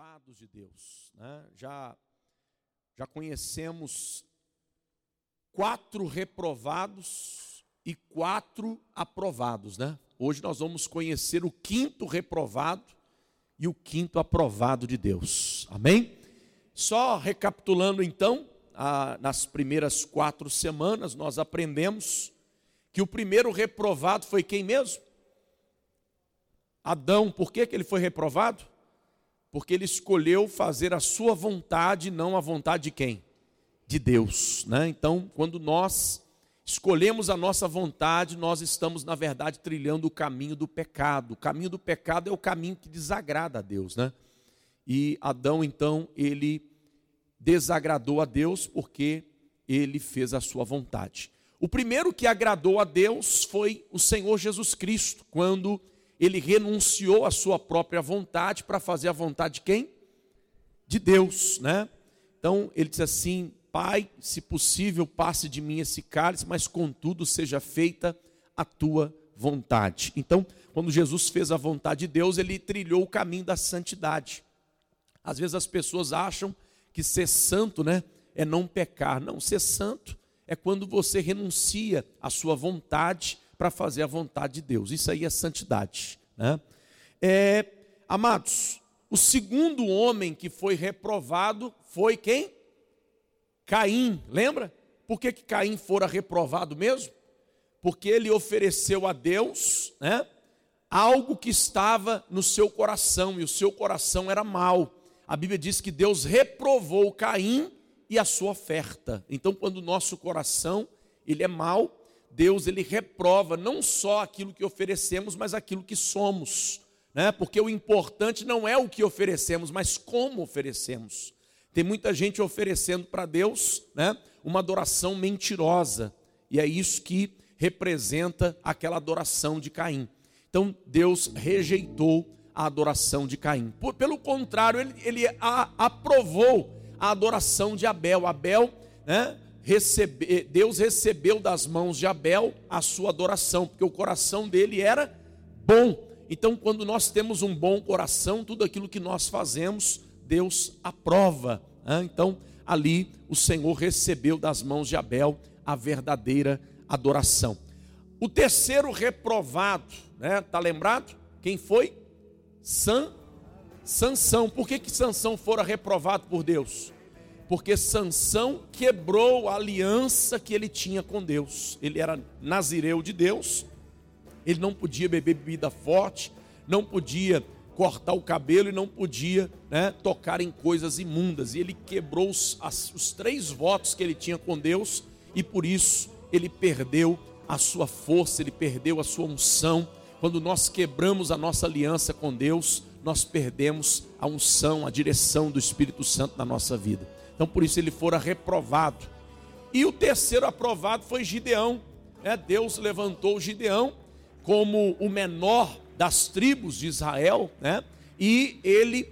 reprovados de Deus. Né? Já, já conhecemos quatro reprovados e quatro aprovados. Né? Hoje nós vamos conhecer o quinto reprovado e o quinto aprovado de Deus. Amém? Só recapitulando então, a, nas primeiras quatro semanas nós aprendemos que o primeiro reprovado foi quem mesmo? Adão. Por que, que ele foi reprovado? Porque ele escolheu fazer a sua vontade, não a vontade de quem? De Deus. Né? Então, quando nós escolhemos a nossa vontade, nós estamos, na verdade, trilhando o caminho do pecado. O caminho do pecado é o caminho que desagrada a Deus. Né? E Adão, então, ele desagradou a Deus porque ele fez a sua vontade. O primeiro que agradou a Deus foi o Senhor Jesus Cristo, quando ele renunciou à sua própria vontade para fazer a vontade de quem? De Deus, né? Então ele disse assim: Pai, se possível, passe de mim esse cálice, mas contudo seja feita a tua vontade. Então, quando Jesus fez a vontade de Deus, ele trilhou o caminho da santidade. Às vezes as pessoas acham que ser santo, né, é não pecar. Não, ser santo é quando você renuncia à sua vontade para fazer a vontade de Deus. Isso aí é santidade. Né? É, amados, o segundo homem que foi reprovado foi quem? Caim, lembra? Por que, que Caim fora reprovado mesmo? Porque ele ofereceu a Deus né, algo que estava no seu coração, e o seu coração era mau. A Bíblia diz que Deus reprovou Caim e a sua oferta. Então, quando o nosso coração ele é mau, Deus ele reprova não só aquilo que oferecemos, mas aquilo que somos, né? Porque o importante não é o que oferecemos, mas como oferecemos. Tem muita gente oferecendo para Deus, né? Uma adoração mentirosa, e é isso que representa aquela adoração de Caim. Então Deus rejeitou a adoração de Caim. Pelo contrário, ele, ele a, aprovou a adoração de Abel. Abel, né? Recebe, Deus recebeu das mãos de Abel a sua adoração, porque o coração dele era bom. Então, quando nós temos um bom coração, tudo aquilo que nós fazemos, Deus aprova. Né? Então, ali o Senhor recebeu das mãos de Abel a verdadeira adoração. O terceiro reprovado, né? Tá lembrado? Quem foi? San Sansão. Por que que Sansão fora reprovado por Deus? Porque Sansão quebrou a aliança que ele tinha com Deus. Ele era nazireu de Deus, ele não podia beber bebida forte, não podia cortar o cabelo e não podia né, tocar em coisas imundas. E ele quebrou os, as, os três votos que ele tinha com Deus e por isso ele perdeu a sua força, ele perdeu a sua unção. Quando nós quebramos a nossa aliança com Deus, nós perdemos a unção, a direção do Espírito Santo na nossa vida. Então por isso ele fora reprovado. E o terceiro aprovado foi Gideão. É, Deus levantou Gideão como o menor das tribos de Israel, né? E ele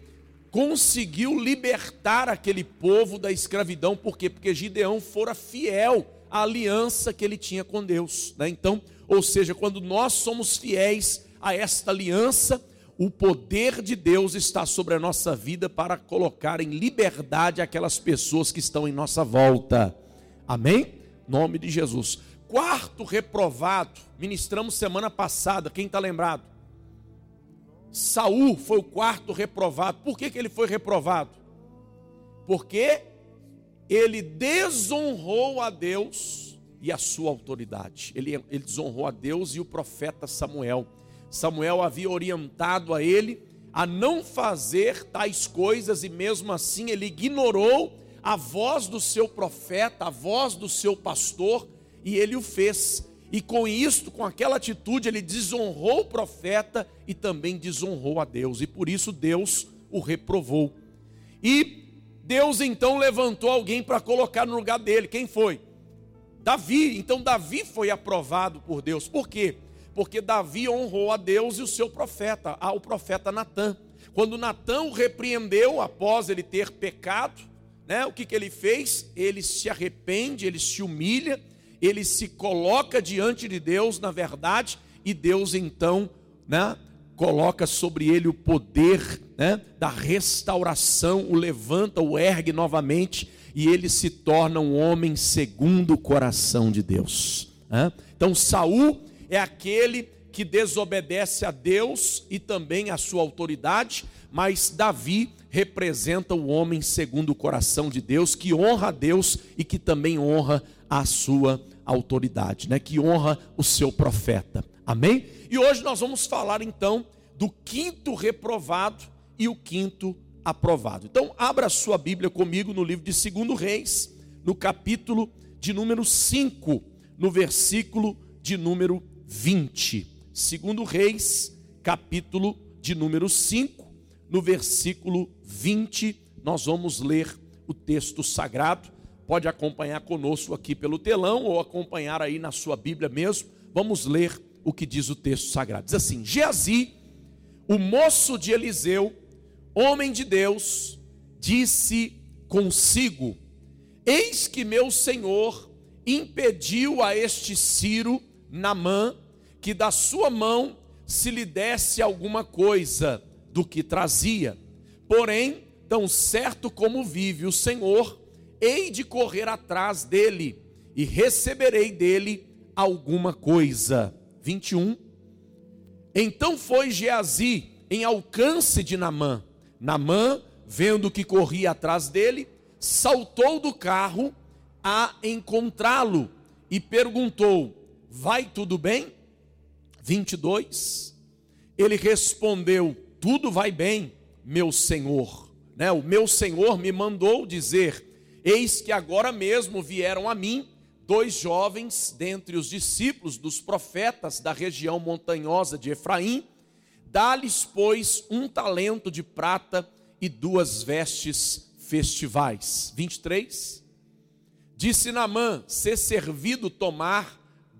conseguiu libertar aquele povo da escravidão, por quê? Porque Gideão fora fiel à aliança que ele tinha com Deus, né? Então, ou seja, quando nós somos fiéis a esta aliança, o poder de Deus está sobre a nossa vida para colocar em liberdade aquelas pessoas que estão em nossa volta. Amém? Nome de Jesus. Quarto reprovado, ministramos semana passada, quem está lembrado? Saul foi o quarto reprovado. Por que, que ele foi reprovado? Porque ele desonrou a Deus e a sua autoridade. Ele, ele desonrou a Deus e o profeta Samuel. Samuel havia orientado a ele a não fazer tais coisas e mesmo assim ele ignorou a voz do seu profeta, a voz do seu pastor e ele o fez. E com isto, com aquela atitude, ele desonrou o profeta e também desonrou a Deus, e por isso Deus o reprovou. E Deus então levantou alguém para colocar no lugar dele. Quem foi? Davi. Então Davi foi aprovado por Deus. Por quê? Porque Davi honrou a Deus e o seu profeta, o profeta Natã. Quando Natã o repreendeu após ele ter pecado, né, o que, que ele fez? Ele se arrepende, ele se humilha, ele se coloca diante de Deus, na verdade, e Deus então né, coloca sobre ele o poder né, da restauração, o levanta, o ergue novamente e ele se torna um homem segundo o coração de Deus. Né? Então Saul é aquele que desobedece a Deus e também a sua autoridade, mas Davi representa o homem segundo o coração de Deus, que honra a Deus e que também honra a sua autoridade, né? que honra o seu profeta. Amém? E hoje nós vamos falar então do quinto reprovado e o quinto aprovado. Então, abra sua Bíblia comigo no livro de 2 Reis, no capítulo de número 5, no versículo de número 20. 2 Reis, capítulo de número 5, no versículo 20, nós vamos ler o texto sagrado. Pode acompanhar conosco aqui pelo telão ou acompanhar aí na sua Bíblia mesmo. Vamos ler o que diz o texto sagrado. Diz assim: Geazi, o moço de Eliseu, homem de Deus, disse consigo: Eis que meu senhor impediu a este Ciro, Namã, que da sua mão se lhe desse alguma coisa do que trazia. Porém, tão certo como vive o Senhor, hei de correr atrás dele e receberei dele alguma coisa. 21. Então foi Geazi em alcance de Namã. Namã, vendo que corria atrás dele, saltou do carro a encontrá-lo e perguntou: Vai tudo bem? 22. Ele respondeu: tudo vai bem, meu senhor. Né? O meu senhor me mandou dizer: Eis que agora mesmo vieram a mim dois jovens dentre os discípulos dos profetas da região montanhosa de Efraim. Dá-lhes, pois, um talento de prata e duas vestes festivais. 23. Disse Namã: ser servido tomar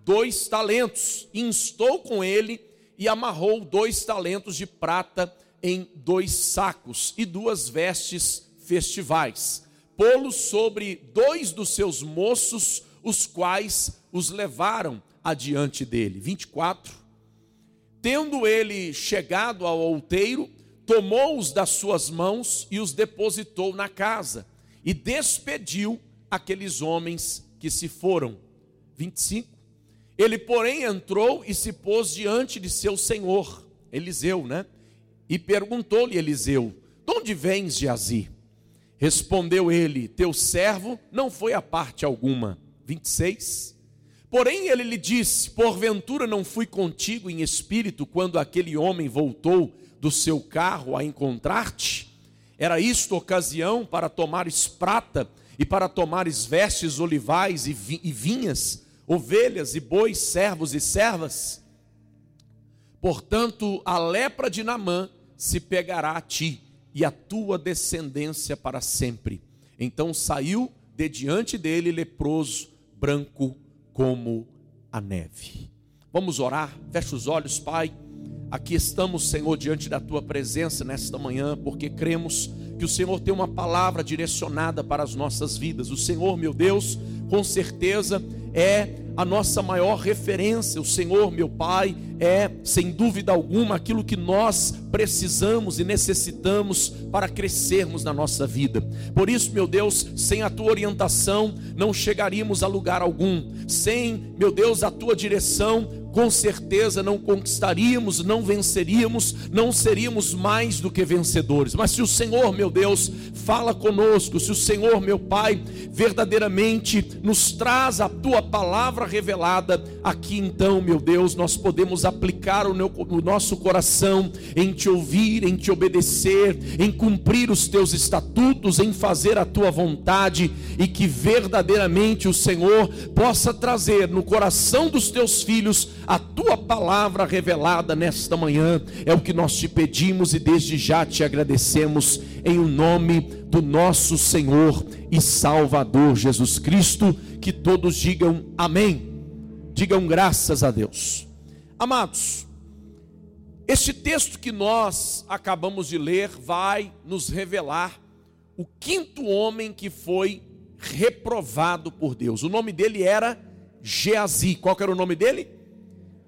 dois talentos, instou com ele e amarrou dois talentos de prata em dois sacos e duas vestes festivais. Pô-los sobre dois dos seus moços, os quais os levaram adiante dele. 24. Tendo ele chegado ao outeiro, tomou-os das suas mãos e os depositou na casa, e despediu aqueles homens que se foram. 25. Ele, porém, entrou e se pôs diante de seu senhor, Eliseu, né? E perguntou-lhe Eliseu: De onde vens, Geazi? Respondeu ele: Teu servo não foi a parte alguma. 26. Porém ele lhe disse: Porventura não fui contigo em espírito quando aquele homem voltou do seu carro a encontrar-te? Era isto ocasião para tomares prata e para tomares vestes olivais e vinhas? Ovelhas e bois, servos e servas. Portanto, a lepra de Namã se pegará a ti e a tua descendência para sempre. Então saiu de diante dele leproso, branco como a neve. Vamos orar, fecha os olhos, Pai. Aqui estamos, Senhor, diante da tua presença nesta manhã, porque cremos que o Senhor tem uma palavra direcionada para as nossas vidas. O Senhor, meu Deus, com certeza é a nossa maior referência. O Senhor, meu Pai, é, sem dúvida alguma, aquilo que nós precisamos e necessitamos para crescermos na nossa vida. Por isso, meu Deus, sem a tua orientação, não chegaríamos a lugar algum. Sem, meu Deus, a tua direção, com certeza não conquistaríamos, não venceríamos, não seríamos mais do que vencedores. Mas se o Senhor, meu Deus, fala conosco, se o Senhor, meu Pai, verdadeiramente nos traz a tua palavra revelada, aqui então, meu Deus, nós podemos aplicar o, meu, o nosso coração em te ouvir, em te obedecer, em cumprir os teus estatutos, em fazer a tua vontade e que verdadeiramente o Senhor possa trazer no coração dos teus filhos a tua palavra revelada nesta manhã. É o que nós te pedimos e desde já te agradecemos em o nome do nosso Senhor e Salvador Jesus Cristo. Que todos digam amém. Digam graças a Deus. Amados, este texto que nós acabamos de ler vai nos revelar o quinto homem que foi reprovado por Deus. O nome dele era Geazi. Qual era o nome dele?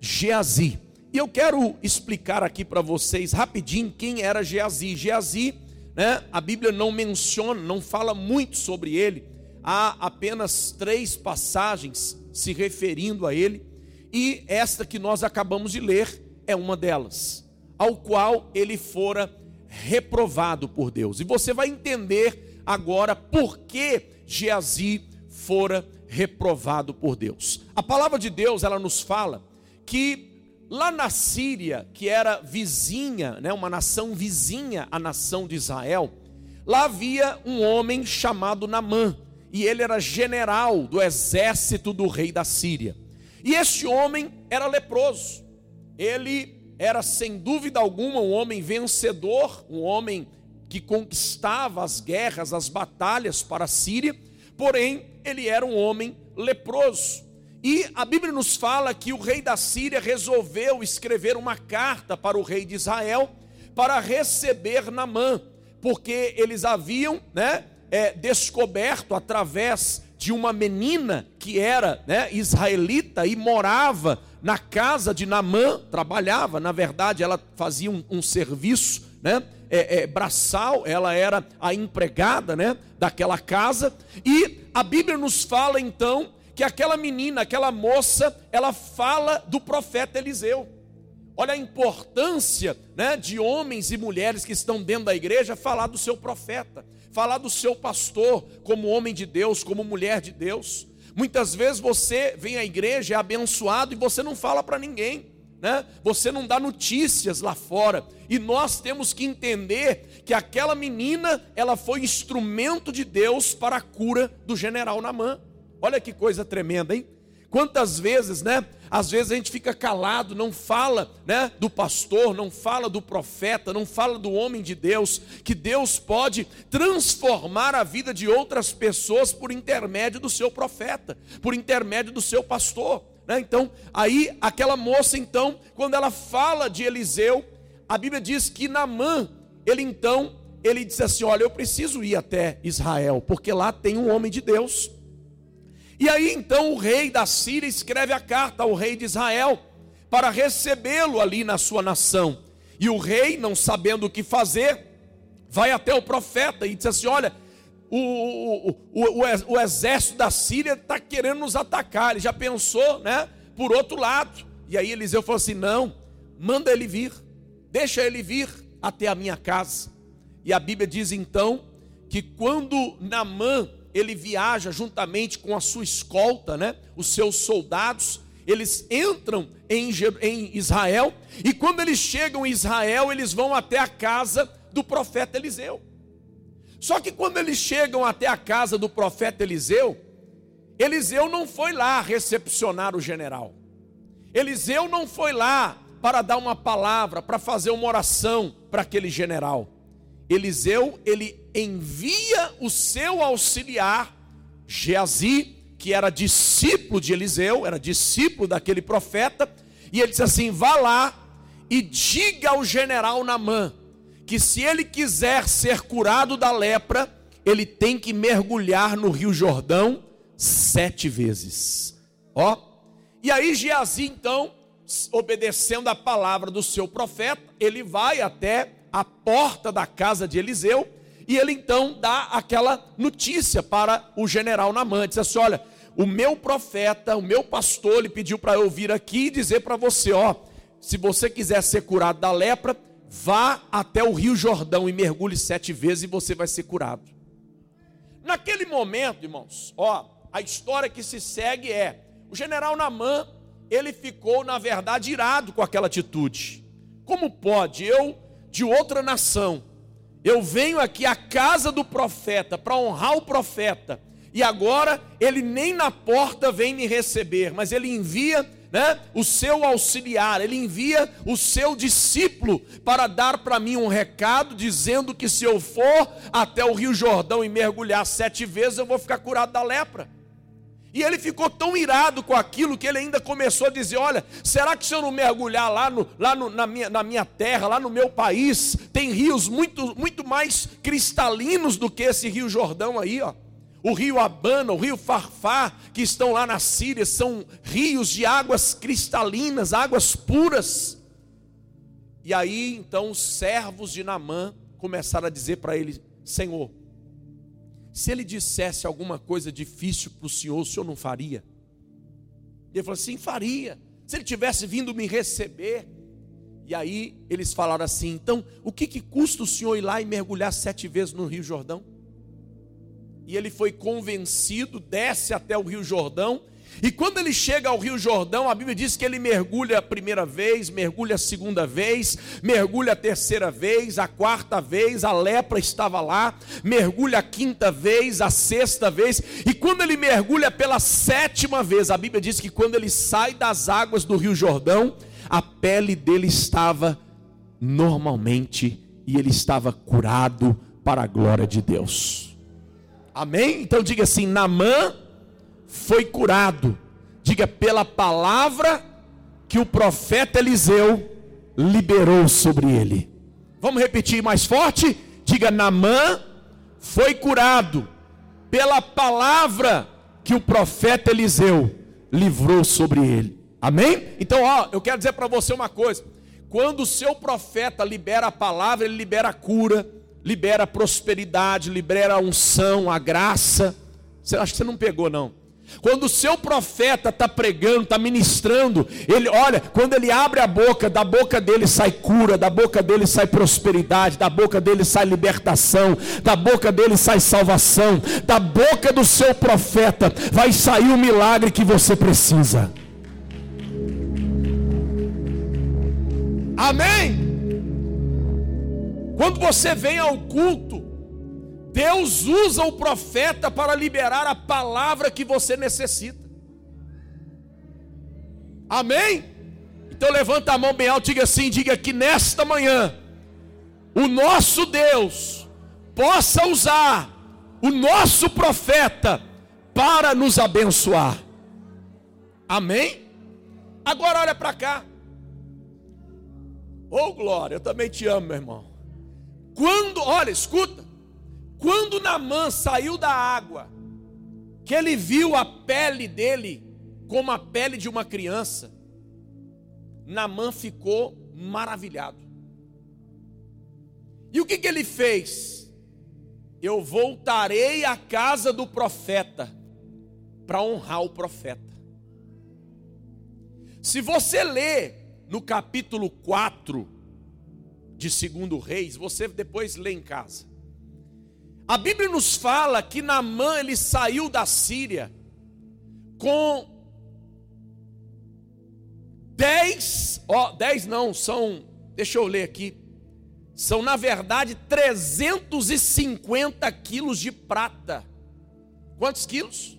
Geazi. E eu quero explicar aqui para vocês rapidinho quem era Geazi. Geazi, né, a Bíblia não menciona, não fala muito sobre ele. Há apenas três passagens se referindo a ele. E esta que nós acabamos de ler é uma delas, ao qual ele fora reprovado por Deus. E você vai entender agora por que Geazi fora reprovado por Deus. A palavra de Deus, ela nos fala que lá na Síria, que era vizinha, né, uma nação vizinha à nação de Israel, lá havia um homem chamado Namã, e ele era general do exército do rei da Síria. E este homem era leproso. Ele era sem dúvida alguma um homem vencedor, um homem que conquistava as guerras, as batalhas para a Síria, porém ele era um homem leproso. E a Bíblia nos fala que o rei da Síria resolveu escrever uma carta para o rei de Israel para receber Namã, porque eles haviam né, é, descoberto através de uma menina que era né, israelita e morava na casa de Namã, trabalhava, na verdade, ela fazia um, um serviço né, é, é, braçal, ela era a empregada né, daquela casa, e a Bíblia nos fala então que aquela menina, aquela moça, ela fala do profeta Eliseu. Olha a importância né, de homens e mulheres que estão dentro da igreja falar do seu profeta falar do seu pastor como homem de Deus, como mulher de Deus. Muitas vezes você vem à igreja, é abençoado e você não fala para ninguém, né? Você não dá notícias lá fora. E nós temos que entender que aquela menina, ela foi instrumento de Deus para a cura do general Namã. Olha que coisa tremenda, hein? Quantas vezes, né? Às vezes a gente fica calado, não fala, né, do pastor, não fala do profeta, não fala do homem de Deus, que Deus pode transformar a vida de outras pessoas por intermédio do seu profeta, por intermédio do seu pastor, né? Então, aí aquela moça então, quando ela fala de Eliseu, a Bíblia diz que Namã, ele então, ele disse assim: "Olha, eu preciso ir até Israel, porque lá tem um homem de Deus". E aí então o rei da Síria escreve a carta ao rei de Israel para recebê-lo ali na sua nação. E o rei, não sabendo o que fazer, vai até o profeta e diz assim: Olha, o, o, o, o exército da Síria está querendo nos atacar. Ele já pensou, né? Por outro lado. E aí Eliseu falou assim: Não, manda ele vir, deixa ele vir até a minha casa. E a Bíblia diz então que quando Namã ele viaja juntamente com a sua escolta, né? Os seus soldados, eles entram em, em Israel e quando eles chegam em Israel, eles vão até a casa do profeta Eliseu. Só que quando eles chegam até a casa do profeta Eliseu, Eliseu não foi lá recepcionar o general. Eliseu não foi lá para dar uma palavra, para fazer uma oração para aquele general. Eliseu, ele envia o seu auxiliar, Geazi, que era discípulo de Eliseu, era discípulo daquele profeta, e ele diz assim: vá lá e diga ao general Namã que se ele quiser ser curado da lepra, ele tem que mergulhar no Rio Jordão sete vezes. Ó, e aí Geazi então, obedecendo a palavra do seu profeta, ele vai até a porta da casa de Eliseu, e ele então dá aquela notícia para o general Namã, diz assim: olha, o meu profeta, o meu pastor, ele pediu para eu vir aqui e dizer para você, ó, se você quiser ser curado da lepra, vá até o Rio Jordão e mergulhe sete vezes e você vai ser curado. Naquele momento, irmãos, ó, a história que se segue é: o general Namã, ele ficou, na verdade, irado com aquela atitude. Como pode eu de outra nação. Eu venho aqui à casa do profeta para honrar o profeta. E agora ele nem na porta vem me receber, mas ele envia né, o seu auxiliar, ele envia o seu discípulo para dar para mim um recado dizendo que se eu for até o Rio Jordão e mergulhar sete vezes, eu vou ficar curado da lepra. E ele ficou tão irado com aquilo que ele ainda começou a dizer: Olha, será que se eu não mergulhar lá, no, lá no, na, minha, na minha terra, lá no meu país, tem rios muito, muito mais cristalinos do que esse rio Jordão aí, ó? O rio Abana, o rio Farfá, que estão lá na Síria, são rios de águas cristalinas, águas puras. E aí então os servos de Namã começaram a dizer para ele: Senhor, se ele dissesse alguma coisa difícil para o senhor, o senhor não faria? Ele falou assim: faria. Se ele tivesse vindo me receber. E aí eles falaram assim: então, o que, que custa o senhor ir lá e mergulhar sete vezes no Rio Jordão? E ele foi convencido, desce até o Rio Jordão e quando ele chega ao Rio Jordão, a Bíblia diz que ele mergulha a primeira vez, mergulha a segunda vez, mergulha a terceira vez, a quarta vez, a lepra estava lá, mergulha a quinta vez, a sexta vez, e quando ele mergulha pela sétima vez, a Bíblia diz que quando ele sai das águas do Rio Jordão, a pele dele estava normalmente e ele estava curado para a glória de Deus. Amém? Então diga assim: Namã foi curado. Diga pela palavra que o profeta Eliseu liberou sobre ele. Vamos repetir mais forte? Diga: Namã foi curado pela palavra que o profeta Eliseu livrou sobre ele. Amém? Então, ó, eu quero dizer para você uma coisa: quando o seu profeta libera a palavra, ele libera a cura, libera a prosperidade, libera a unção, a graça. Você acha que você não pegou, não? Quando o seu profeta está pregando, está ministrando, ele olha, quando ele abre a boca, da boca dele sai cura, da boca dele sai prosperidade, da boca dele sai libertação, da boca dele sai salvação, da boca do seu profeta vai sair o milagre que você precisa. Amém? Quando você vem ao culto, Deus usa o profeta para liberar a palavra que você necessita. Amém? Então levanta a mão bem alto e diga assim: diga que nesta manhã o nosso Deus possa usar o nosso profeta para nos abençoar. Amém? Agora olha para cá. Ô oh, glória, eu também te amo, meu irmão. Quando, olha, escuta. Quando Namã saiu da água, que ele viu a pele dele como a pele de uma criança, Namã ficou maravilhado. E o que, que ele fez? Eu voltarei à casa do profeta para honrar o profeta. Se você ler no capítulo 4 de 2 Reis, você depois lê em casa. A Bíblia nos fala que Naamã ele saiu da Síria com dez, ó, dez não, são, deixa eu ler aqui, são na verdade 350 quilos de prata. Quantos quilos?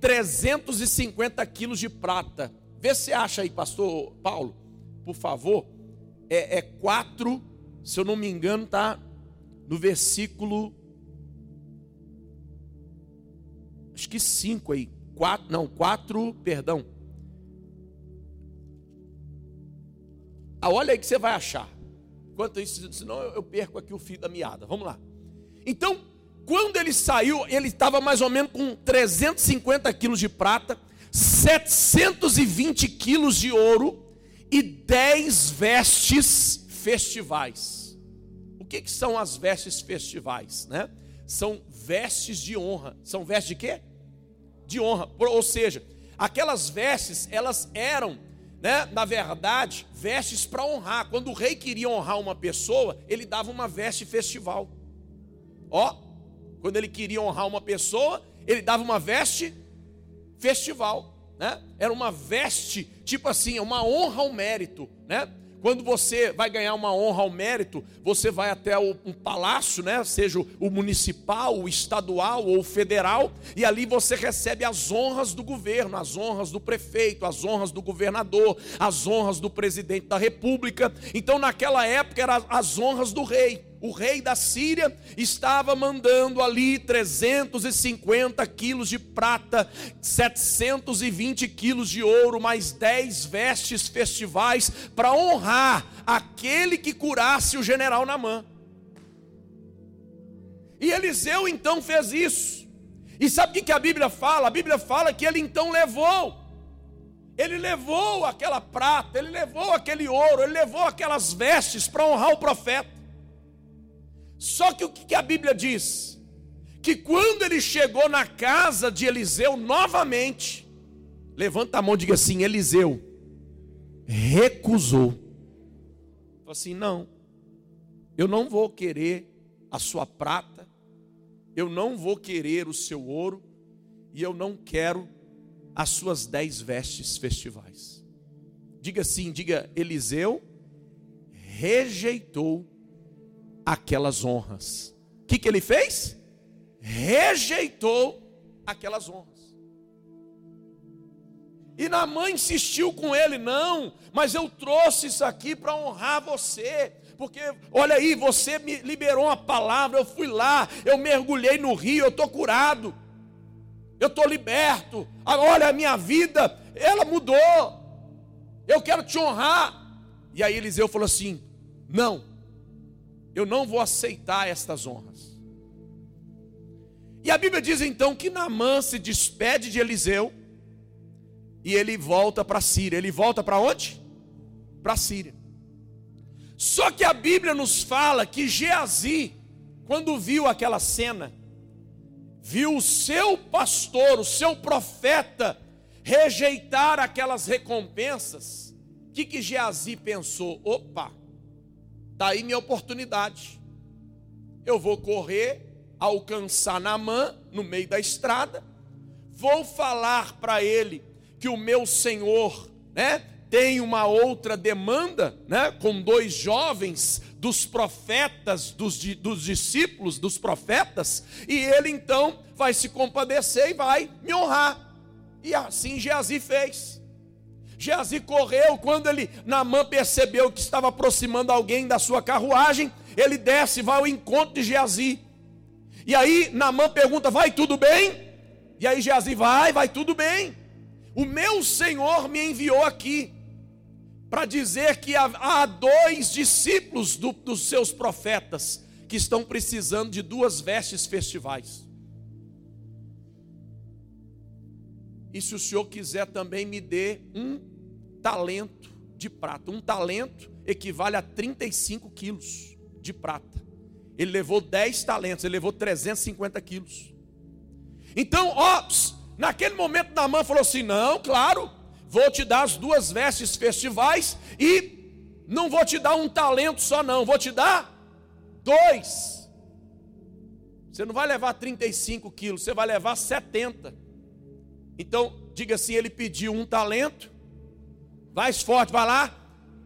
350 quilos de prata. Vê se acha aí, pastor Paulo, por favor. É, é quatro, se eu não me engano, tá no versículo acho que 5 aí, 4, não, 4, perdão. Ah, olha aí que você vai achar. Enquanto isso, senão eu perco aqui o fio da meada. Vamos lá. Então, quando ele saiu, ele estava mais ou menos com 350 quilos de prata, 720 quilos de ouro e 10 vestes festivais. Que, que são as vestes festivais? Né? São vestes de honra. São vestes de quê? De honra. Ou seja, aquelas vestes, elas eram, né, na verdade, vestes para honrar. Quando o rei queria honrar uma pessoa, ele dava uma veste festival. Ó, quando ele queria honrar uma pessoa, ele dava uma veste festival, né? Era uma veste, tipo assim, uma honra ao mérito, né? Quando você vai ganhar uma honra ao mérito, você vai até um palácio, né? seja o municipal, o estadual ou o federal, e ali você recebe as honras do governo, as honras do prefeito, as honras do governador, as honras do presidente da república. Então, naquela época, eram as honras do rei o rei da Síria estava mandando ali 350 quilos de prata, 720 quilos de ouro, mais 10 vestes festivais para honrar aquele que curasse o general Namã. E Eliseu então fez isso. E sabe o que a Bíblia fala? A Bíblia fala que ele então levou Ele levou aquela prata, ele levou aquele ouro, ele levou aquelas vestes para honrar o profeta. Só que o que a Bíblia diz? Que quando ele chegou na casa de Eliseu novamente, levanta a mão e diga assim: Eliseu recusou. Falou assim: não, eu não vou querer a sua prata, eu não vou querer o seu ouro, e eu não quero as suas dez vestes festivais. Diga assim, diga, Eliseu rejeitou aquelas honras. O que, que ele fez? Rejeitou aquelas honras. E Naamã insistiu com ele: não, mas eu trouxe isso aqui para honrar você. Porque, olha aí, você me liberou uma palavra, eu fui lá, eu mergulhei no rio, eu estou curado, eu estou liberto. Olha, a minha vida, ela mudou. Eu quero te honrar. E aí Eliseu falou assim: não, eu não vou aceitar estas honras. E a Bíblia diz então que Naamã se despede de Eliseu e ele volta para a Síria. Ele volta para onde? Para a Síria. Só que a Bíblia nos fala que Geazi, quando viu aquela cena, viu o seu pastor, o seu profeta, rejeitar aquelas recompensas, o que, que Geazi pensou? Opa, Está aí minha oportunidade. Eu vou correr, alcançar Namã no meio da estrada, vou falar para ele que o meu senhor, né, tem uma outra demanda, né, com dois jovens dos profetas, dos, dos discípulos dos profetas, e ele então vai se compadecer e vai me honrar. E assim Geazi fez. Geazi correu, quando ele, Namã percebeu que estava aproximando alguém da sua carruagem, ele desce, vai ao encontro de Geazi. E aí Namã pergunta: Vai tudo bem? E aí Geazi vai, vai tudo bem. O meu Senhor me enviou aqui para dizer que há, há dois discípulos do, dos seus profetas que estão precisando de duas vestes festivais. E se o senhor quiser também me dê um talento de prata. Um talento equivale a 35 quilos de prata. Ele levou 10 talentos, ele levou 350 quilos. Então, ó, naquele momento Naamã falou assim: não, claro, vou te dar as duas vestes festivais e não vou te dar um talento só, não, vou te dar dois. Você não vai levar 35 quilos, você vai levar 70. Então, diga assim: ele pediu um talento mais forte, vai lá.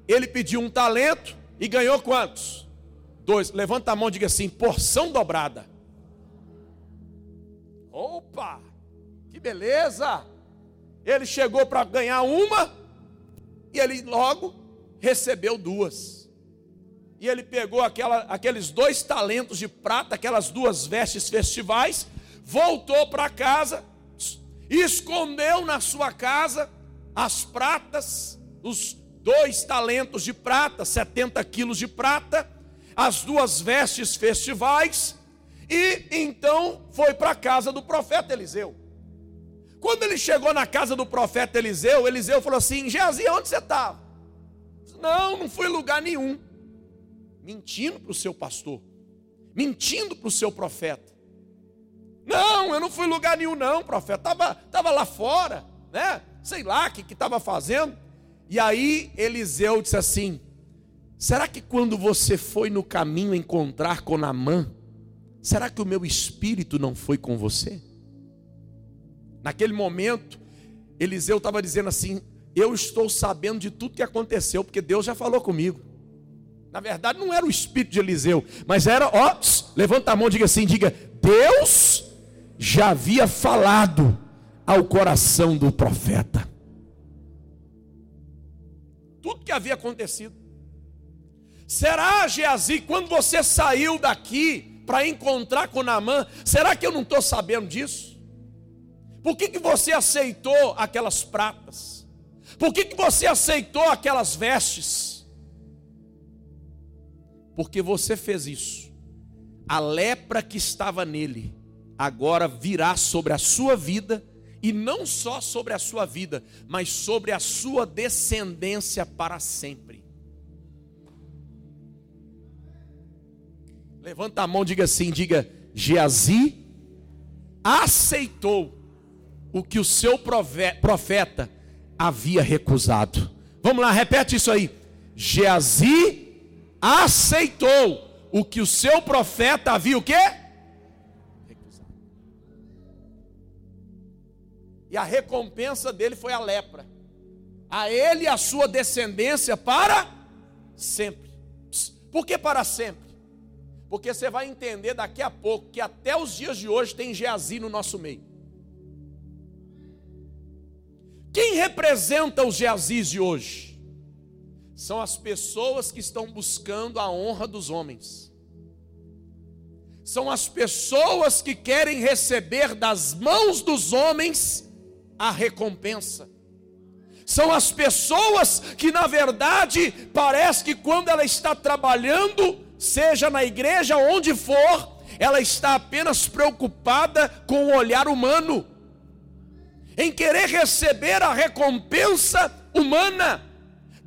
Ele pediu um talento e ganhou quantos? Dois. Levanta a mão e diga assim: porção dobrada. Opa, que beleza! Ele chegou para ganhar uma e ele logo recebeu duas. E ele pegou aquela, aqueles dois talentos de prata, aquelas duas vestes festivais, voltou para casa, escondeu na sua casa as pratas os dois talentos de prata, 70 quilos de prata, as duas vestes festivais, e então foi para a casa do profeta Eliseu. Quando ele chegou na casa do profeta Eliseu, Eliseu falou assim: Geazi, onde você estava? Não, não fui lugar nenhum. Mentindo para o seu pastor, mentindo para o seu profeta. Não, eu não fui lugar nenhum, não, profeta. Estava tava lá fora, né? Sei lá o que estava fazendo. E aí Eliseu disse assim: Será que quando você foi no caminho encontrar com Namã, será que o meu espírito não foi com você? Naquele momento, Eliseu estava dizendo assim: Eu estou sabendo de tudo que aconteceu, porque Deus já falou comigo. Na verdade, não era o espírito de Eliseu, mas era, ó, levanta a mão, diga assim: diga, Deus já havia falado ao coração do profeta tudo que havia acontecido. Será, Geazi, quando você saiu daqui para encontrar com Naamã, será que eu não estou sabendo disso? Por que, que você aceitou aquelas pratas? Por que, que você aceitou aquelas vestes? Porque você fez isso. A lepra que estava nele agora virá sobre a sua vida e não só sobre a sua vida, mas sobre a sua descendência para sempre. Levanta a mão, diga assim, diga: Geazi aceitou o que o seu profeta havia recusado. Vamos lá, repete isso aí. Geazi aceitou o que o seu profeta havia o quê? E a recompensa dele foi a lepra. A ele e a sua descendência para sempre. Por que para sempre? Porque você vai entender daqui a pouco que até os dias de hoje tem Geazi no nosso meio. Quem representa os Geazis de hoje? São as pessoas que estão buscando a honra dos homens. São as pessoas que querem receber das mãos dos homens a recompensa. São as pessoas que, na verdade, parece que quando ela está trabalhando, seja na igreja, onde for, ela está apenas preocupada com o olhar humano, em querer receber a recompensa humana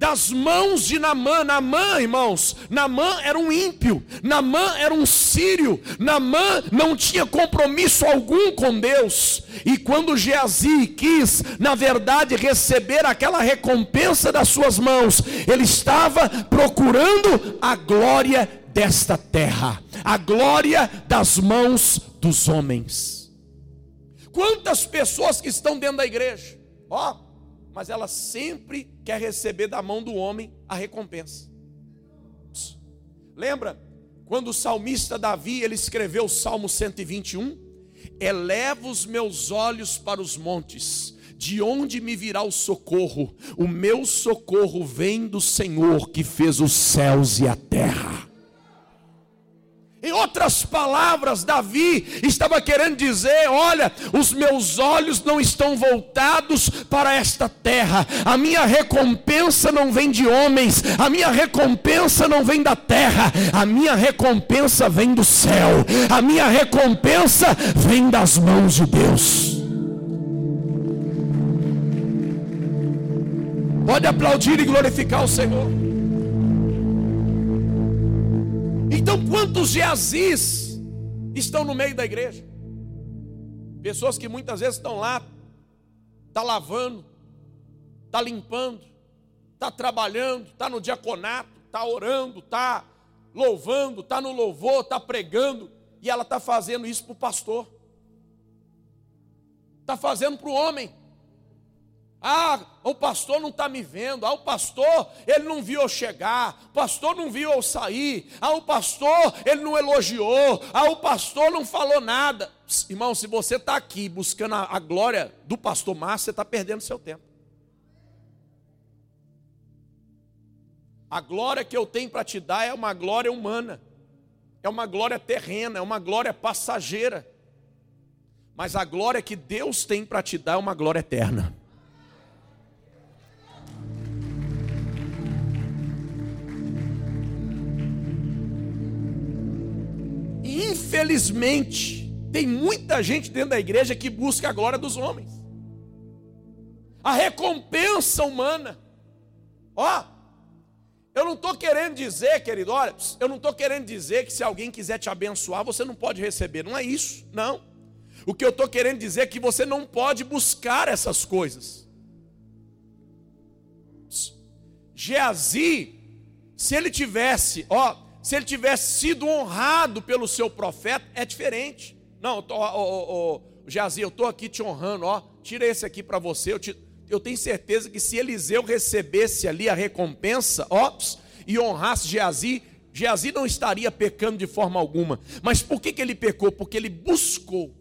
das mãos de Namã. Namã, irmãos, Namã era um ímpio, Namã era um sírio, Namã não tinha compromisso algum com Deus. E quando Geazi quis, na verdade, receber aquela recompensa das suas mãos, ele estava procurando a glória desta terra, a glória das mãos dos homens. Quantas pessoas que estão dentro da igreja, ó, mas ela sempre quer receber da mão do homem a recompensa. Lembra quando o salmista Davi ele escreveu o Salmo 121? Eleva os meus olhos para os montes, de onde me virá o socorro? O meu socorro vem do Senhor que fez os céus e a terra. Em outras palavras, Davi estava querendo dizer: olha, os meus olhos não estão voltados para esta terra, a minha recompensa não vem de homens, a minha recompensa não vem da terra, a minha recompensa vem do céu, a minha recompensa vem das mãos de Deus. Pode aplaudir e glorificar o Senhor. Então, quantos Geazis estão no meio da igreja? Pessoas que muitas vezes estão lá, está lavando, está limpando, está trabalhando, está no diaconato, está orando, está louvando, está no louvor, está pregando, e ela está fazendo isso para o pastor, está fazendo para o homem. Ah, o pastor não está me vendo. Ah, o pastor, ele não viu eu chegar. O pastor não viu eu sair. Ah, o pastor, ele não elogiou. Ah, o pastor não falou nada. Irmão, se você está aqui buscando a, a, glória do pastor Márcio, você está perdendo seu tempo. A glória que eu tenho para te dar é uma glória humana. É uma glória terrena, é uma glória passageira. Mas a glória que Deus tem para te dar é uma glória eterna. Infelizmente, tem muita gente dentro da igreja que busca a glória dos homens, a recompensa humana. Ó, eu não estou querendo dizer, querido, olha, eu não estou querendo dizer que se alguém quiser te abençoar, você não pode receber. Não é isso, não. O que eu estou querendo dizer é que você não pode buscar essas coisas. Geazi, se ele tivesse, ó, se ele tivesse sido honrado pelo seu profeta, é diferente. Não, ó, ó, Jazi, eu estou aqui te honrando, ó, tira esse aqui para você. Eu, te, eu, tenho certeza que se Eliseu recebesse ali a recompensa, ó, e honrasse Geazi, Geazi não estaria pecando de forma alguma. Mas por que, que ele pecou? Porque ele buscou.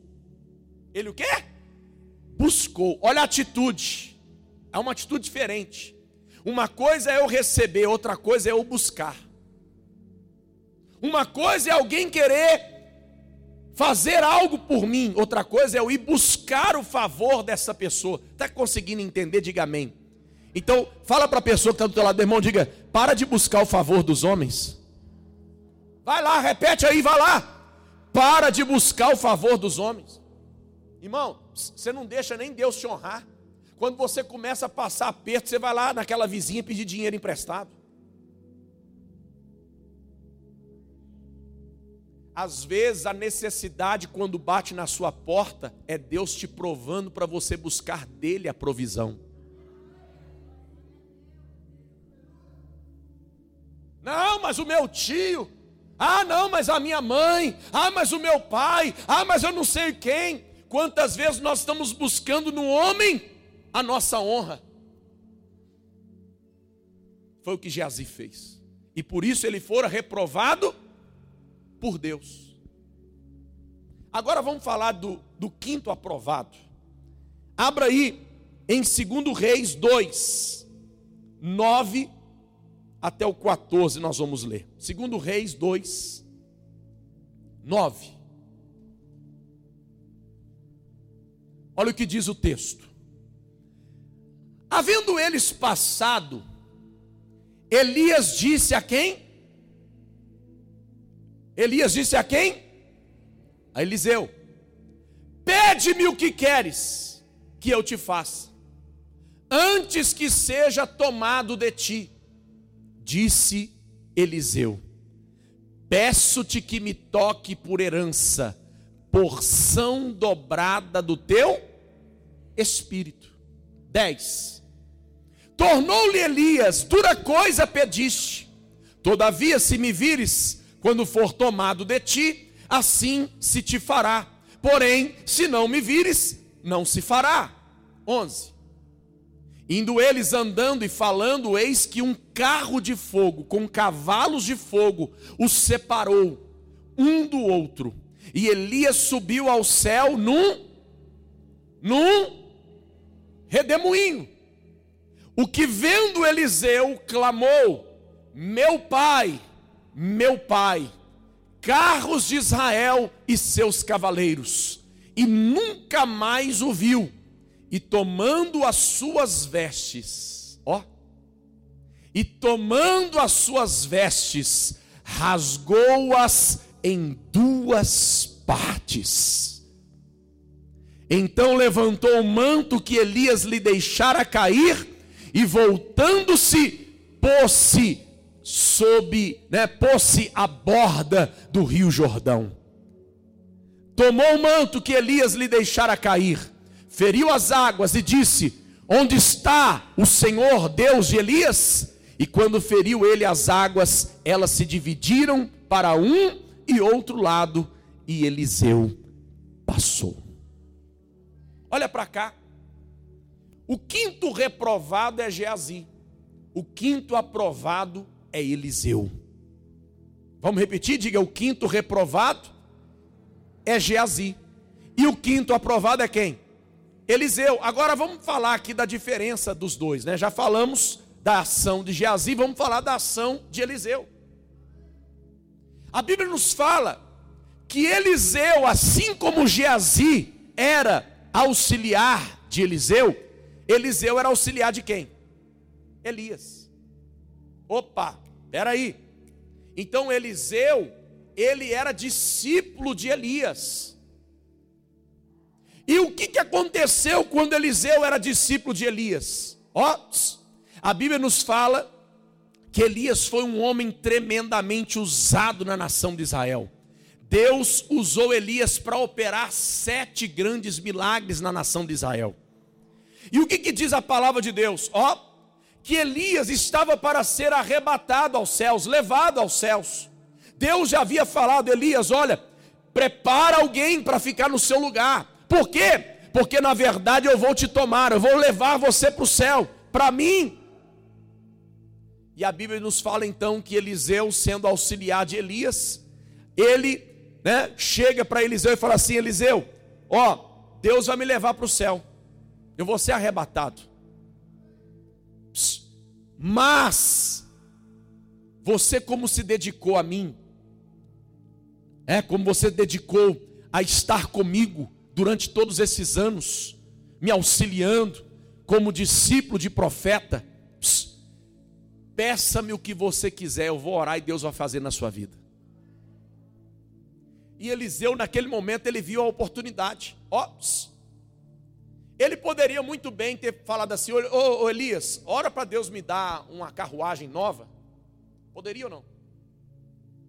Ele o quê? Buscou. Olha a atitude. É uma atitude diferente. Uma coisa é eu receber, outra coisa é eu buscar. Uma coisa é alguém querer fazer algo por mim, outra coisa é eu ir buscar o favor dessa pessoa. Está conseguindo entender? Diga amém. Então, fala para a pessoa que está do teu lado, irmão, diga: para de buscar o favor dos homens. Vai lá, repete aí, vai lá. Para de buscar o favor dos homens. Irmão, você não deixa nem Deus te honrar. Quando você começa a passar aperto, você vai lá naquela vizinha pedir dinheiro emprestado. Às vezes a necessidade, quando bate na sua porta, é Deus te provando para você buscar dele a provisão. Não, mas o meu tio. Ah, não, mas a minha mãe. Ah, mas o meu pai. Ah, mas eu não sei quem. Quantas vezes nós estamos buscando no homem a nossa honra? Foi o que Geazi fez. E por isso ele fora reprovado por Deus. Agora vamos falar do, do quinto aprovado. Abra aí em 2 Reis 2, 9 até o 14 nós vamos ler. 2 Reis 2, 9. Olha o que diz o texto. Havendo eles passado, Elias disse a quem? Elias disse a quem? A Eliseu: Pede-me o que queres que eu te faça, antes que seja tomado de ti. Disse Eliseu: Peço-te que me toque por herança, porção dobrada do teu espírito. 10. Tornou-lhe Elias: Dura coisa pediste, todavia, se me vires, quando for tomado de ti, assim se te fará. Porém, se não me vires, não se fará. 11. Indo eles andando e falando, eis que um carro de fogo com cavalos de fogo os separou um do outro. E Elias subiu ao céu num num redemoinho. O que vendo Eliseu clamou: Meu pai, meu pai, carros de Israel e seus cavaleiros. E nunca mais o viu e tomando as suas vestes, ó, e tomando as suas vestes, rasgou-as em duas partes. Então levantou o manto que Elias lhe deixara cair e voltando-se, pôs-se sob, né, pôs-se à borda do rio Jordão. Tomou o manto que Elias lhe deixara cair feriu as águas e disse: Onde está o Senhor Deus de Elias? E quando feriu ele as águas, elas se dividiram para um e outro lado, e Eliseu passou. Olha para cá. O quinto reprovado é Geazi. O quinto aprovado é Eliseu. Vamos repetir? Diga: o quinto reprovado é Geazi. E o quinto aprovado é quem? Eliseu. Agora vamos falar aqui da diferença dos dois, né? Já falamos da ação de Geazi, vamos falar da ação de Eliseu. A Bíblia nos fala que Eliseu, assim como Geazi era auxiliar de Eliseu, Eliseu era auxiliar de quem? Elias. Opa, peraí. Então Eliseu, ele era discípulo de Elias. E o que, que aconteceu quando Eliseu era discípulo de Elias? Ó, a Bíblia nos fala que Elias foi um homem tremendamente usado na nação de Israel. Deus usou Elias para operar sete grandes milagres na nação de Israel. E o que, que diz a palavra de Deus? Ó, que Elias estava para ser arrebatado aos céus, levado aos céus. Deus já havia falado, Elias, olha, prepara alguém para ficar no seu lugar. Por quê? Porque na verdade eu vou te tomar, eu vou levar você para o céu, para mim. E a Bíblia nos fala então que Eliseu, sendo auxiliar de Elias, ele né, chega para Eliseu e fala assim: Eliseu, ó, Deus vai me levar para o céu, eu vou ser arrebatado. Mas, você como se dedicou a mim, é como você dedicou a estar comigo, durante todos esses anos, me auxiliando como discípulo de profeta. Peça-me o que você quiser, eu vou orar e Deus vai fazer na sua vida. E Eliseu, naquele momento, ele viu a oportunidade. Ó, Ele poderia muito bem ter falado assim: Ô, ô Elias, ora para Deus me dar uma carruagem nova. Poderia ou não?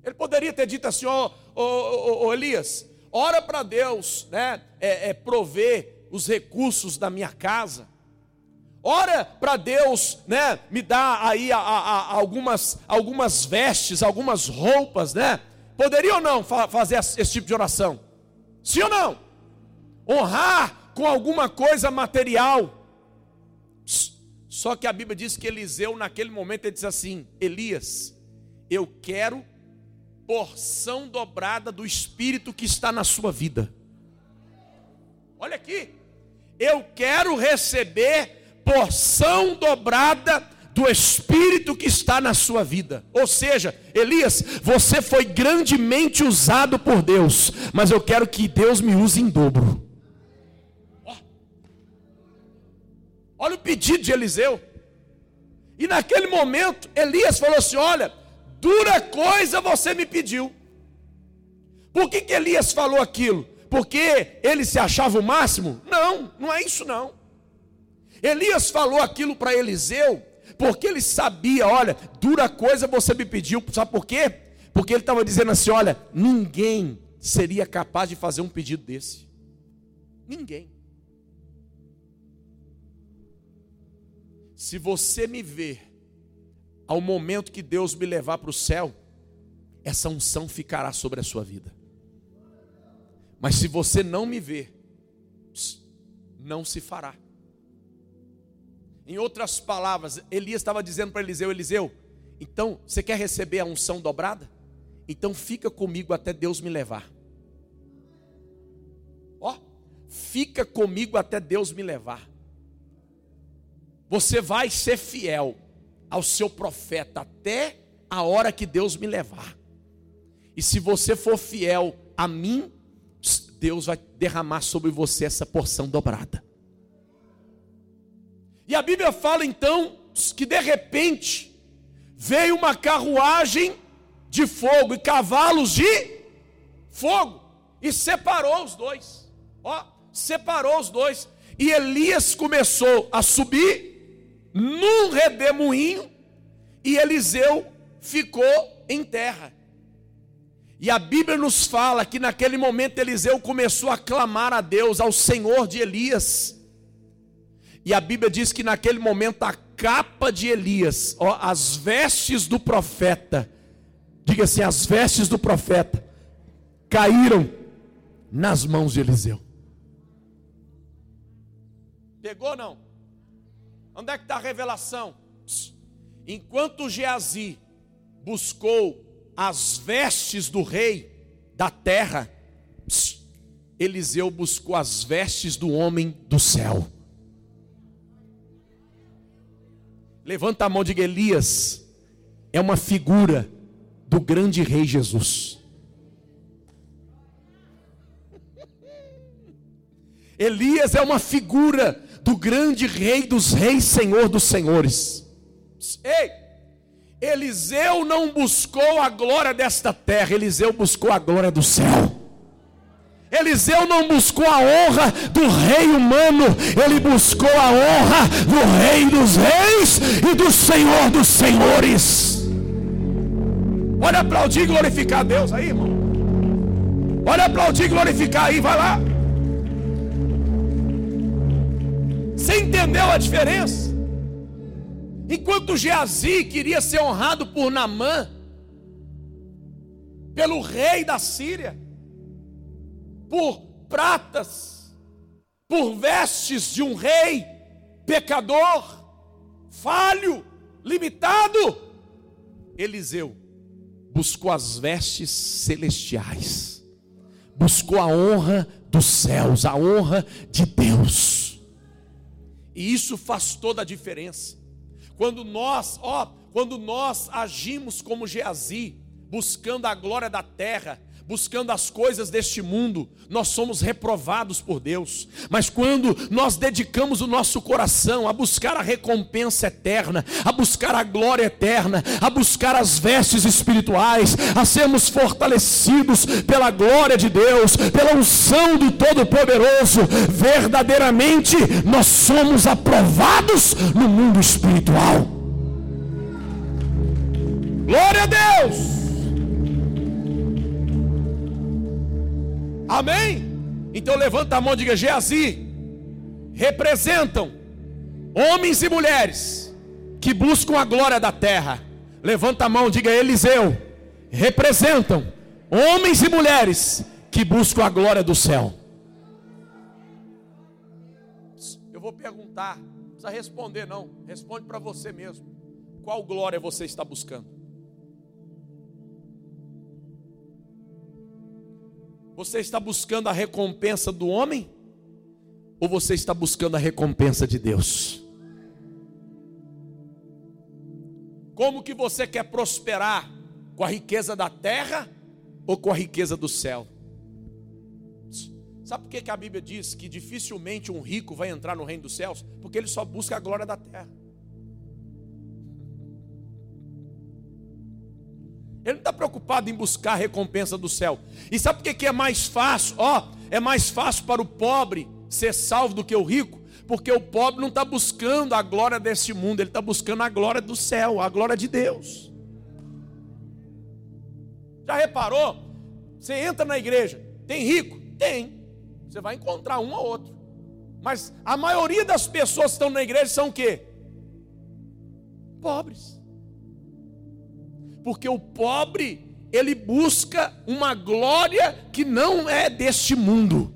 Ele poderia ter dito assim: Ô, ô, ô Elias, ora para Deus né, é, é, prover os recursos da minha casa. Ora para Deus, né, me dar aí a, a, a, algumas, algumas vestes, algumas roupas, né? Poderia ou não fa fazer esse tipo de oração? Sim ou não? Honrar com alguma coisa material. Só que a Bíblia diz que Eliseu, naquele momento, ele diz assim: Elias, eu quero porção dobrada do Espírito que está na sua vida. Olha aqui, eu quero receber porção dobrada do Espírito que está na sua vida. Ou seja, Elias, você foi grandemente usado por Deus, mas eu quero que Deus me use em dobro. Olha o pedido de Eliseu. E naquele momento, Elias falou assim: Olha, dura coisa você me pediu. Por que, que Elias falou aquilo? Porque ele se achava o máximo? Não, não é isso não. Elias falou aquilo para Eliseu, porque ele sabia, olha, dura coisa você me pediu, sabe por quê? Porque ele estava dizendo assim: olha, ninguém seria capaz de fazer um pedido desse. Ninguém. Se você me ver ao momento que Deus me levar para o céu, essa unção ficará sobre a sua vida. Mas se você não me ver, não se fará. Em outras palavras, Elias estava dizendo para Eliseu: Eliseu, então você quer receber a unção dobrada? Então fica comigo até Deus me levar. Ó, fica comigo até Deus me levar. Você vai ser fiel ao seu profeta até a hora que Deus me levar. E se você for fiel a mim, Deus vai derramar sobre você essa porção dobrada. E a Bíblia fala então que de repente veio uma carruagem de fogo e cavalos de fogo e separou os dois. Ó, separou os dois. E Elias começou a subir num redemoinho e Eliseu ficou em terra. E a Bíblia nos fala que naquele momento Eliseu começou a clamar a Deus, ao Senhor de Elias. E a Bíblia diz que naquele momento a capa de Elias, ó, as vestes do profeta, diga assim, as vestes do profeta caíram nas mãos de Eliseu. Pegou não? Onde é que está a revelação? Enquanto Geazi buscou as vestes do rei da terra, Eliseu buscou as vestes do homem do céu. Levanta a mão de Elias. É uma figura do grande rei Jesus. Elias é uma figura do grande rei dos reis, senhor dos senhores. Ei, Eliseu não buscou a glória desta terra, Eliseu buscou a glória do céu. Eliseu não buscou a honra do rei humano, ele buscou a honra do rei dos reis e do senhor dos senhores. Olha aplaudir e glorificar a Deus aí, irmão. Olha aplaudir e glorificar aí, vai lá. Você entendeu a diferença? Enquanto Geazi queria ser honrado por Namã, pelo rei da Síria, por pratas, por vestes de um rei pecador, falho, limitado. Eliseu buscou as vestes celestiais, buscou a honra dos céus, a honra de Deus. E isso faz toda a diferença. Quando nós, ó, quando nós agimos como Geazi, buscando a glória da terra, buscando as coisas deste mundo, nós somos reprovados por Deus. Mas quando nós dedicamos o nosso coração a buscar a recompensa eterna, a buscar a glória eterna, a buscar as vestes espirituais, a sermos fortalecidos pela glória de Deus, pela unção do Todo-Poderoso, verdadeiramente nós somos aprovados no mundo espiritual. Glória a Deus! Amém? Então levanta a mão e diga: Geazi, representam homens e mulheres que buscam a glória da terra. Levanta a mão e diga: Eliseu, representam homens e mulheres que buscam a glória do céu. Eu vou perguntar, não precisa responder não, responde para você mesmo. Qual glória você está buscando? Você está buscando a recompensa do homem? Ou você está buscando a recompensa de Deus? Como que você quer prosperar? Com a riqueza da terra ou com a riqueza do céu? Sabe por que, a Bíblia diz que dificilmente um rico vai entrar no reino dos céus? Porque ele só busca a glória da terra. Ele não está preocupado em buscar a recompensa do céu. E sabe por que é mais fácil? Ó, é mais fácil para o pobre ser salvo do que o rico, porque o pobre não está buscando a glória desse mundo, ele está buscando a glória do céu, a glória de Deus. Já reparou? Você entra na igreja, tem rico? Tem. Você vai encontrar um ou outro. Mas a maioria das pessoas que estão na igreja são o quê? Pobres. Porque o pobre, ele busca uma glória que não é deste mundo.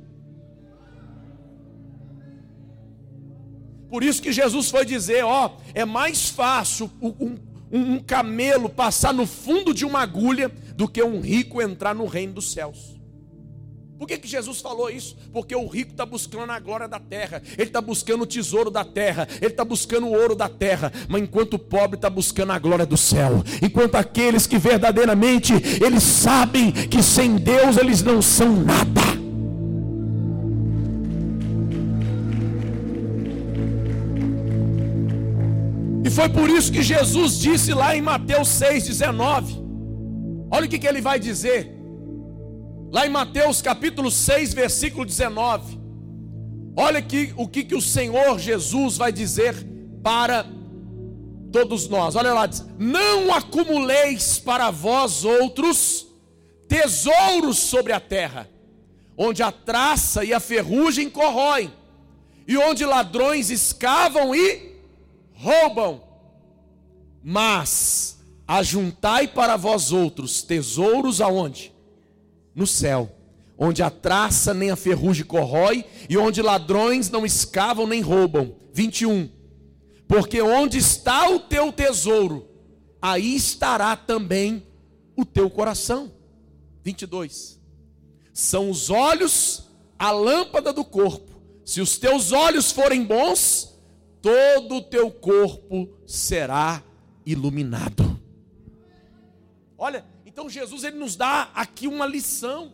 Por isso que Jesus foi dizer: ó, é mais fácil um, um, um camelo passar no fundo de uma agulha do que um rico entrar no reino dos céus. Por que, que Jesus falou isso? Porque o rico está buscando a glória da terra, ele está buscando o tesouro da terra, ele está buscando o ouro da terra, mas enquanto o pobre está buscando a glória do céu, enquanto aqueles que verdadeiramente eles sabem que sem Deus eles não são nada. E foi por isso que Jesus disse lá em Mateus 6,19: olha o que, que ele vai dizer. Lá em Mateus capítulo 6, versículo 19. Olha aqui o que, que o Senhor Jesus vai dizer para todos nós. Olha lá, diz: Não acumuleis para vós outros tesouros sobre a terra, onde a traça e a ferrugem corroem, e onde ladrões escavam e roubam. Mas ajuntai para vós outros tesouros aonde? No céu, onde a traça nem a ferrugem corrói, e onde ladrões não escavam nem roubam. 21. Porque onde está o teu tesouro, aí estará também o teu coração. 22. São os olhos a lâmpada do corpo. Se os teus olhos forem bons, todo o teu corpo será iluminado. Olha, então Jesus ele nos dá aqui uma lição.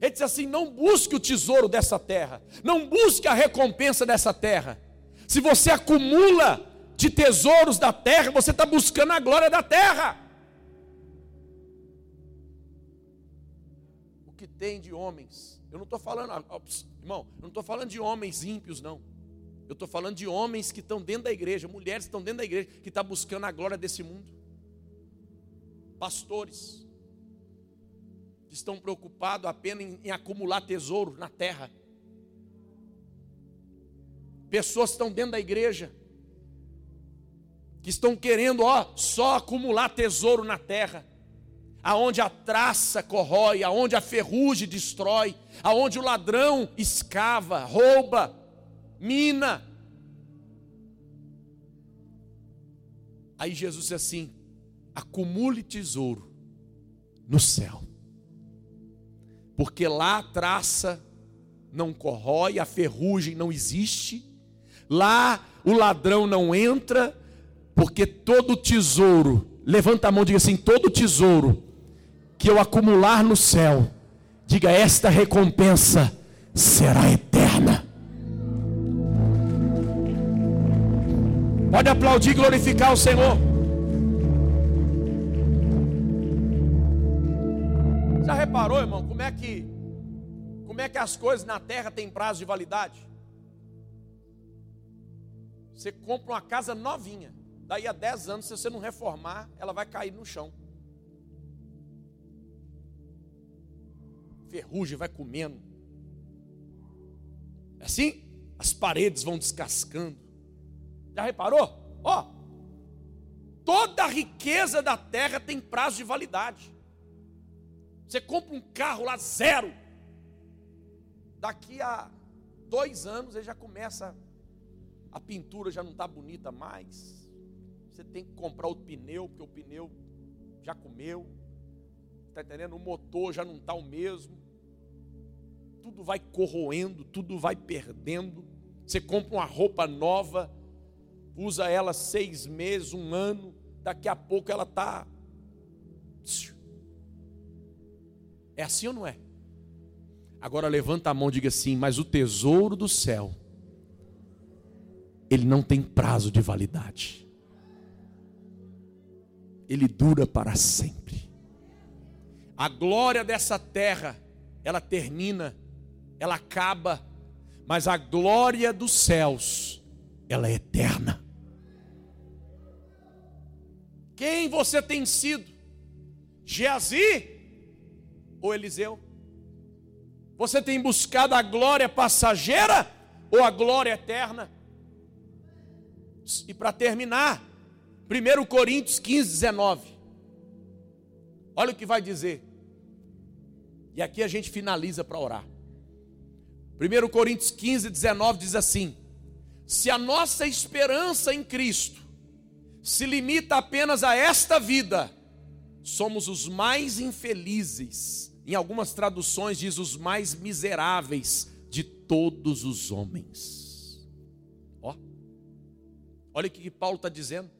Ele diz assim: não busque o tesouro dessa terra, não busque a recompensa dessa terra. Se você acumula de tesouros da terra, você está buscando a glória da terra. O que tem de homens, eu não estou falando, irmão, eu não estou falando de homens ímpios, não. Eu estou falando de homens que estão dentro da igreja, mulheres que estão dentro da igreja, que estão tá buscando a glória desse mundo pastores, que estão preocupados apenas em, em acumular tesouro na terra. Pessoas que estão dentro da igreja, que estão querendo, ó, só acumular tesouro na terra, aonde a traça corrói, aonde a ferrugem destrói, aonde o ladrão escava, rouba, mina. Aí Jesus disse assim: acumule tesouro no céu. Porque lá a traça não corrói, a ferrugem não existe, lá o ladrão não entra, porque todo tesouro, levanta a mão e diga assim: todo tesouro que eu acumular no céu, diga: esta recompensa será eterna. Pode aplaudir e glorificar o Senhor. Já reparou, irmão, como é que como é que as coisas na terra têm prazo de validade? Você compra uma casa novinha, daí a 10 anos, se você não reformar, ela vai cair no chão. Ferrugem vai comendo. É assim? As paredes vão descascando. Já reparou? Ó, toda a riqueza da terra tem prazo de validade. Você compra um carro lá zero. Daqui a dois anos ele já começa, a pintura já não está bonita mais. Você tem que comprar outro pneu, porque o pneu já comeu. Está entendendo? O motor já não está o mesmo. Tudo vai corroendo, tudo vai perdendo. Você compra uma roupa nova, usa ela seis meses, um ano, daqui a pouco ela está. É assim ou não é? Agora levanta a mão e diga assim: mas o tesouro do céu, ele não tem prazo de validade, ele dura para sempre. A glória dessa terra, ela termina, ela acaba, mas a glória dos céus, ela é eterna. Quem você tem sido? Geazi ou Eliseu? Você tem buscado a glória passageira ou a glória eterna? E para terminar, 1 Coríntios 15, 19. Olha o que vai dizer. E aqui a gente finaliza para orar. 1 Coríntios 15, 19 diz assim: Se a nossa esperança em Cristo se limita apenas a esta vida, somos os mais infelizes. Em algumas traduções diz os mais miseráveis de todos os homens. Ó, olha o que Paulo está dizendo.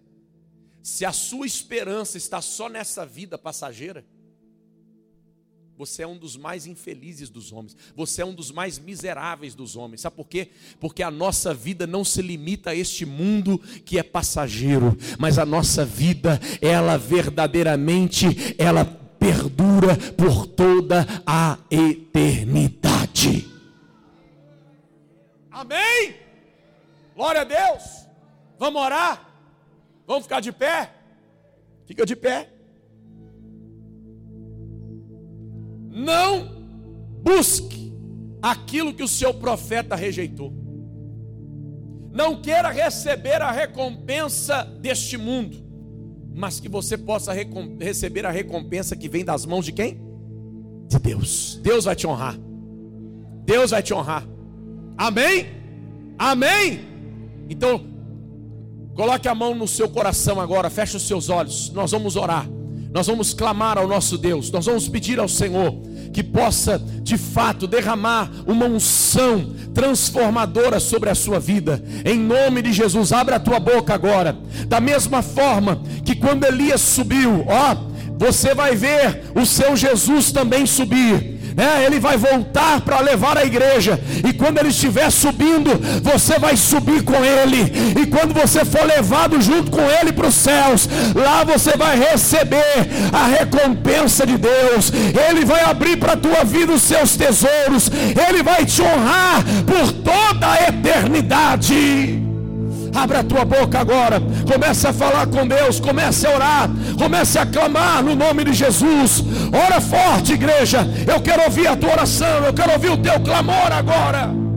Se a sua esperança está só nessa vida passageira, você é um dos mais infelizes dos homens. Você é um dos mais miseráveis dos homens. Sabe por quê? Porque a nossa vida não se limita a este mundo que é passageiro, mas a nossa vida, ela verdadeiramente, ela perdura por toda a eternidade. Amém? Glória a Deus. Vamos orar? Vamos ficar de pé? Fica de pé. Não busque aquilo que o seu profeta rejeitou. Não queira receber a recompensa deste mundo, mas que você possa receber a recompensa que vem das mãos de quem? De Deus. Deus vai te honrar. Deus vai te honrar. Amém? Amém? Então, coloque a mão no seu coração agora, feche os seus olhos. Nós vamos orar. Nós vamos clamar ao nosso Deus, nós vamos pedir ao Senhor que possa de fato derramar uma unção transformadora sobre a sua vida. Em nome de Jesus, abra a tua boca agora. Da mesma forma que quando Elias subiu, ó, você vai ver o seu Jesus também subir é, ele vai voltar para levar a igreja, e quando ele estiver subindo, você vai subir com ele, e quando você for levado junto com ele para os céus, lá você vai receber a recompensa de Deus, ele vai abrir para a tua vida os seus tesouros, ele vai te honrar por toda a eternidade. Abra a tua boca agora. Comece a falar com Deus. Comece a orar. Comece a clamar no nome de Jesus. Ora forte, igreja. Eu quero ouvir a tua oração. Eu quero ouvir o teu clamor agora.